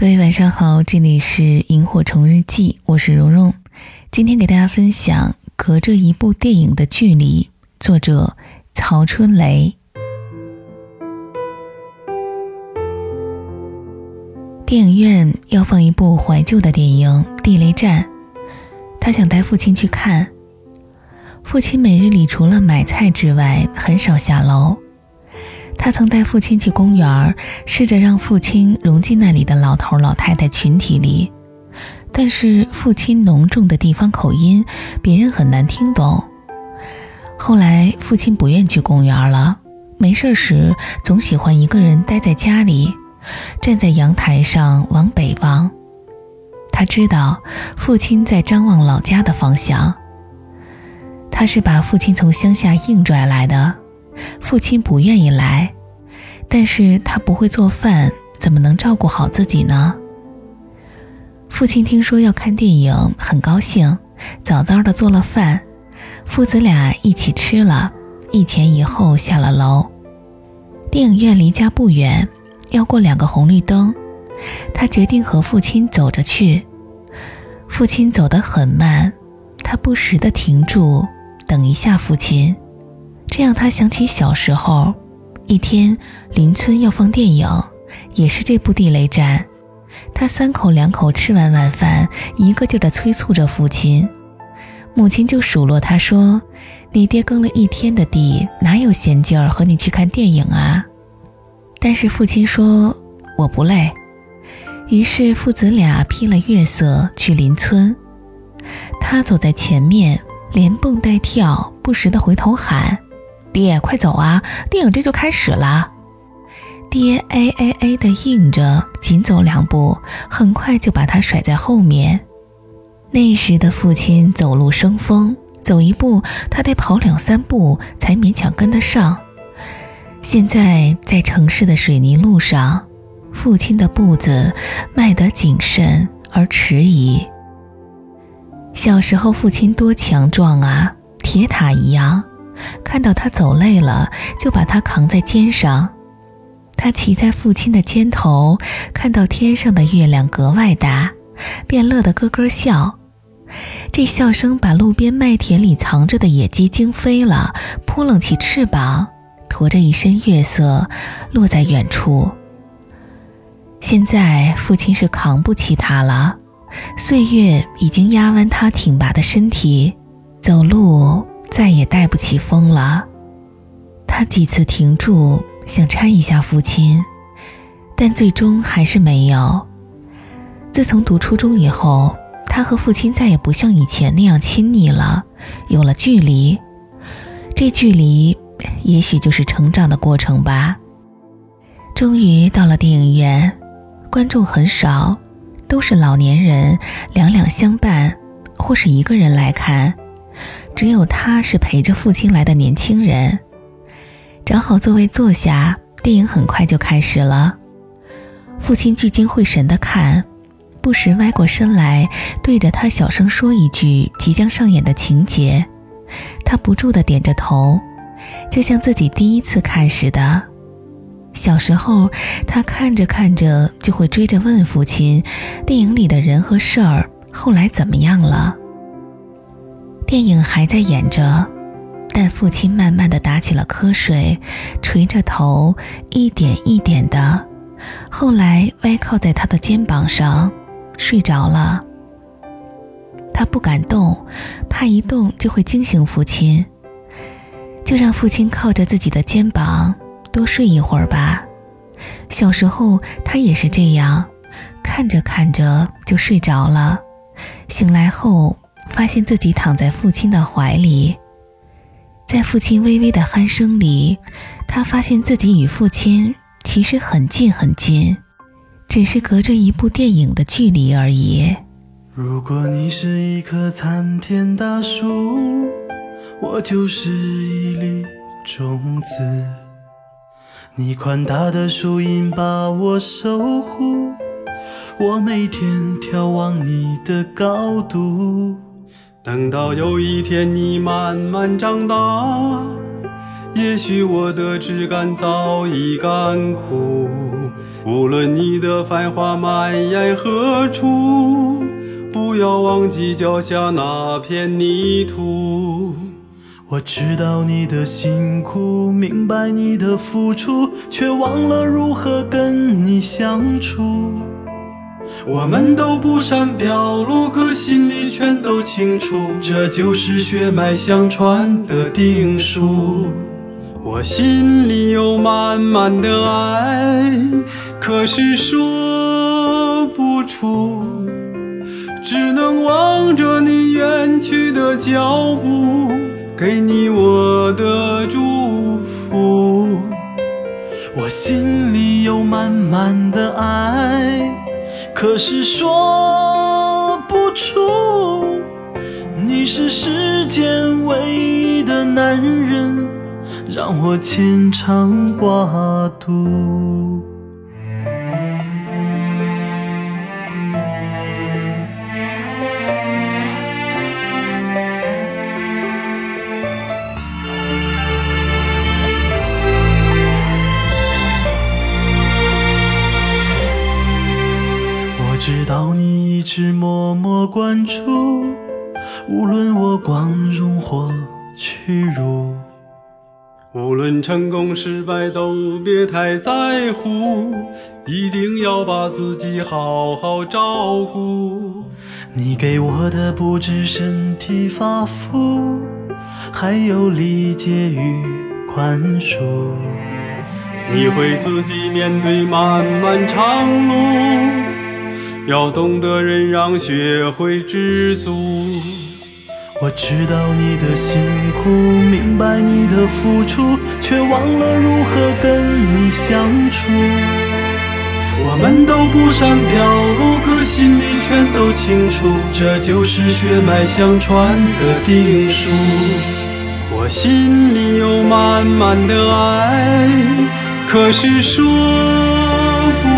各位晚上好，这里是萤火虫日记，我是蓉蓉。今天给大家分享《隔着一部电影的距离》，作者曹春雷。电影院要放一部怀旧的电影《地雷战》，他想带父亲去看。父亲每日里除了买菜之外，很少下楼。他曾带父亲去公园，试着让父亲融进那里的老头老太太群体里，但是父亲浓重的地方口音，别人很难听懂。后来父亲不愿去公园了，没事时总喜欢一个人待在家里。站在阳台上往北望，他知道父亲在张望老家的方向。他是把父亲从乡下硬拽来的，父亲不愿意来，但是他不会做饭，怎么能照顾好自己呢？父亲听说要看电影，很高兴，早早的做了饭，父子俩一起吃了，一前一后下了楼。电影院离家不远。要过两个红绿灯，他决定和父亲走着去。父亲走得很慢，他不时的停住，等一下父亲。这让他想起小时候，一天邻村要放电影，也是这部《地雷战》。他三口两口吃完晚饭，一个劲儿地催促着父亲。母亲就数落他说：“你爹耕了一天的地，哪有闲劲儿和你去看电影啊？”但是父亲说我不累，于是父子俩披了月色去邻村。他走在前面，连蹦带跳，不时的回头喊：“爹，快走啊！电影这就开始了。”爹哎哎哎的应着，紧走两步，很快就把他甩在后面。那时的父亲走路生风，走一步他得跑两三步才勉强跟得上。现在在城市的水泥路上，父亲的步子迈得谨慎而迟疑。小时候，父亲多强壮啊，铁塔一样。看到他走累了，就把他扛在肩上。他骑在父亲的肩头，看到天上的月亮格外大，便乐得咯咯笑。这笑声把路边麦田里藏着的野鸡惊飞了，扑棱起翅膀。驮着一身月色，落在远处。现在父亲是扛不起他了，岁月已经压弯他挺拔的身体，走路再也带不起风了。他几次停住，想搀一下父亲，但最终还是没有。自从读初中以后，他和父亲再也不像以前那样亲昵了，有了距离。这距离。也许就是成长的过程吧。终于到了电影院，观众很少，都是老年人两两相伴，或是一个人来看。只有他是陪着父亲来的年轻人。找好座位坐下，电影很快就开始了。父亲聚精会神地看，不时歪过身来，对着他小声说一句即将上演的情节。他不住地点着头。就像自己第一次看似的，小时候他看着看着就会追着问父亲：“电影里的人和事儿后来怎么样了？”电影还在演着，但父亲慢慢的打起了瞌睡，垂着头，一点一点的，后来歪靠在他的肩膀上睡着了。他不敢动，怕一动就会惊醒父亲。就让父亲靠着自己的肩膀多睡一会儿吧。小时候他也是这样，看着看着就睡着了。醒来后发现自己躺在父亲的怀里，在父亲微微的鼾声里，他发现自己与父亲其实很近很近，只是隔着一部电影的距离而已。如果你是一棵参天大树。我就是一粒种子，你宽大的树荫把我守护，我每天眺望你的高度。等到有一天你慢慢长大，也许我的枝干早已干枯，无论你的繁华蔓延何处，不要忘记脚下那片泥土。我知道你的辛苦，明白你的付出，却忘了如何跟你相处。我们都不善表露，可心里全都清楚，这就是血脉相传的定数。我心里有满满的爱，可是说不出，只能望着你远去的脚步，给你我的祝福。我心里有满满的爱，可是说不出，你是世间唯一的男人。让我牵肠挂肚。默关注，无论我光荣或屈辱。无论成功失败，都别太在乎，一定要把自己好好照顾。你给我的不止身体发肤，还有理解与宽恕。你会自己面对漫漫长路，要懂得忍让，学会知足。我知道你的辛苦，明白你的付出，却忘了如何跟你相处。我们都不善表露，可心里全都清楚，这就是血脉相传的定数。我心里有满满的爱，可是说不